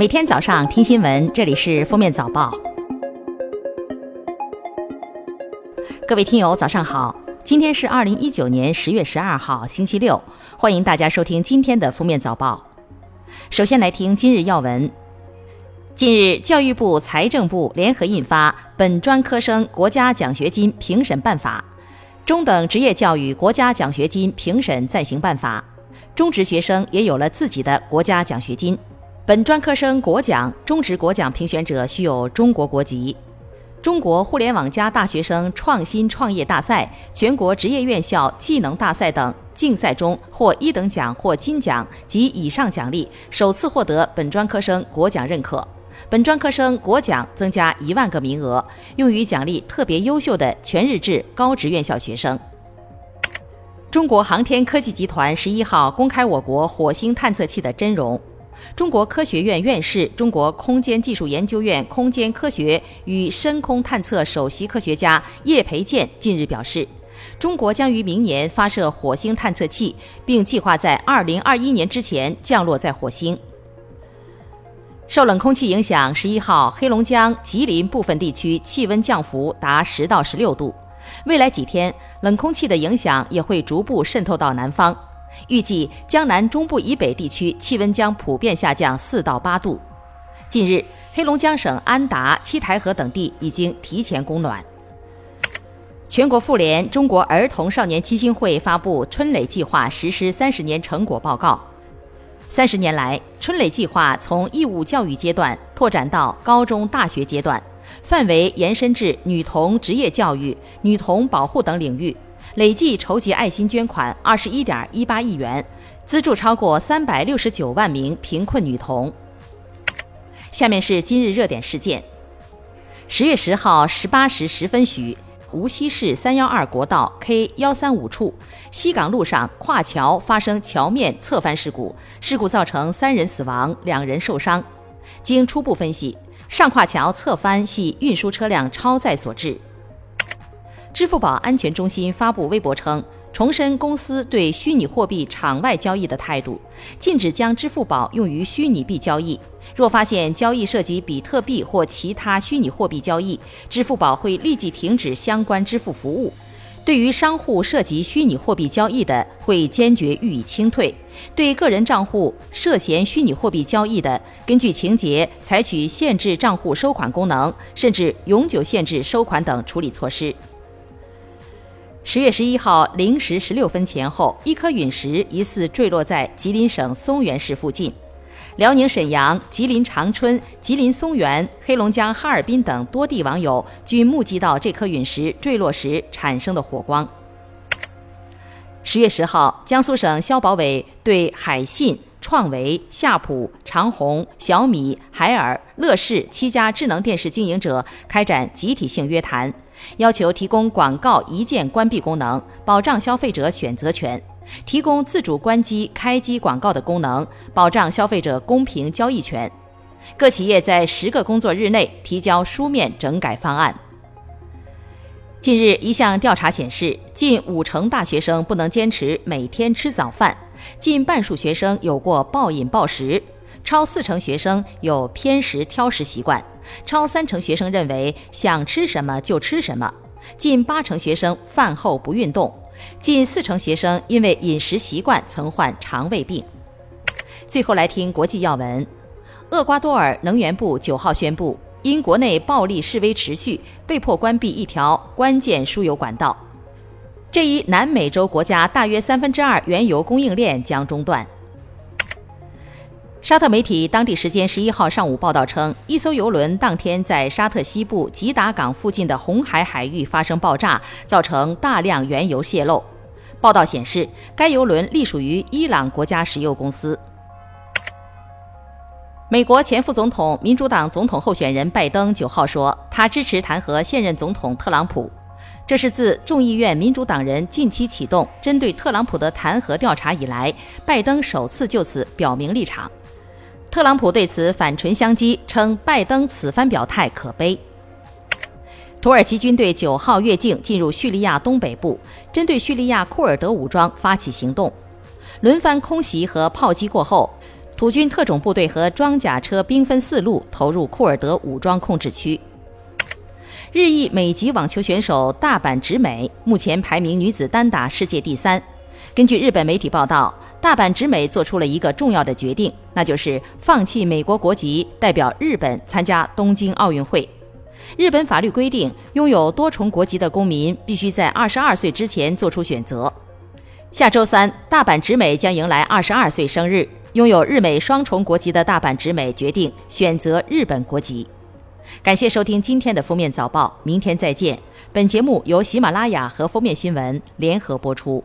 每天早上听新闻，这里是《封面早报》。各位听友，早上好！今天是二零一九年十月十二号，星期六。欢迎大家收听今天的《封面早报》。首先来听今日要闻。近日，教育部、财政部联合印发《本专科生国家奖学金评审办法》《中等职业教育国家奖学金评审暂行办法》，中职学生也有了自己的国家奖学金。本专科生国奖、中职国奖评选者需有中国国籍。中国互联网加大学生创新创业大赛、全国职业院校技能大赛等竞赛中获一等奖或金奖及以上奖励，首次获得本专科生国奖认可。本专科生国奖增加一万个名额，用于奖励特别优秀的全日制高职院校学生。中国航天科技集团十一号公开我国火星探测器的真容。中国科学院院士、中国空间技术研究院空间科学与深空探测首席科学家叶培建近日表示，中国将于明年发射火星探测器，并计划在2021年之前降落在火星。受冷空气影响，十一号黑龙江、吉林部分地区气温降幅达十到十六度。未来几天，冷空气的影响也会逐步渗透到南方。预计江南中部以北地区气温将普遍下降四到八度。近日，黑龙江省安达、七台河等地已经提前供暖。全国妇联中国儿童少年基金会发布春蕾计划实施三十年成果报告。三十年来，春蕾计划从义务教育阶段拓展到高中、大学阶段，范围延伸至女童职业教育、女童保护等领域。累计筹集爱心捐款二十一点一八亿元，资助超过三百六十九万名贫困女童。下面是今日热点事件：十月十号十八时十分许，无锡市三幺二国道 K 幺三五处西港路上跨桥发生桥面侧翻事故，事故造成三人死亡，两人受伤。经初步分析，上跨桥侧翻系运输车辆超载所致。支付宝安全中心发布微博称，重申公司对虚拟货币场外交易的态度，禁止将支付宝用于虚拟币交易。若发现交易涉及比特币或其他虚拟货币交易，支付宝会立即停止相关支付服务。对于商户涉及虚拟货币交易的，会坚决予以清退；对个人账户涉嫌虚拟货币交易的，根据情节采取限制账户收款功能，甚至永久限制收款等处理措施。十月十一号零时十六分前后，一颗陨石疑似坠落在吉林省松原市附近。辽宁沈阳、吉林长春、吉林松原、黑龙江哈尔滨等多地网友均目击到这颗陨石坠落时产生的火光。十月十号，江苏省消保委对海信。创维、夏普、长虹、小米、海尔、乐视七家智能电视经营者开展集体性约谈，要求提供广告一键关闭功能，保障消费者选择权；提供自主关机、开机广告的功能，保障消费者公平交易权。各企业在十个工作日内提交书面整改方案。近日，一项调查显示，近五成大学生不能坚持每天吃早饭。近半数学生有过暴饮暴食，超四成学生有偏食挑食习惯，超三成学生认为想吃什么就吃什么，近八成学生饭后不运动，近四成学生因为饮食习惯曾患肠胃病。最后来听国际要闻，厄瓜多尔能源部九号宣布，因国内暴力示威持续，被迫关闭一条关键输油管道。这一南美洲国家大约三分之二原油供应链将中断。沙特媒体当地时间十一号上午报道称，一艘油轮当天在沙特西部吉达港附近的红海海域发生爆炸，造成大量原油泄漏。报道显示，该油轮隶属于伊朗国家石油公司。美国前副总统、民主党总统候选人拜登九号说，他支持弹劾现任总统特朗普。这是自众议院民主党人近期启动针对特朗普的弹劾调查以来，拜登首次就此表明立场。特朗普对此反唇相讥，称拜登此番表态可悲。土耳其军队九号越境进入叙利亚东北部，针对叙利亚库尔德武装发起行动。轮番空袭和炮击过后，土军特种部队和装甲车兵分四路投入库尔德武装控制区。日裔美籍网球选手大阪直美目前排名女子单打世界第三。根据日本媒体报道，大阪直美做出了一个重要的决定，那就是放弃美国国籍，代表日本参加东京奥运会。日本法律规定，拥有多重国籍的公民必须在二十二岁之前做出选择。下周三，大阪直美将迎来二十二岁生日。拥有日美双重国籍的大阪直美决定选择日本国籍。感谢收听今天的封面早报，明天再见。本节目由喜马拉雅和封面新闻联合播出。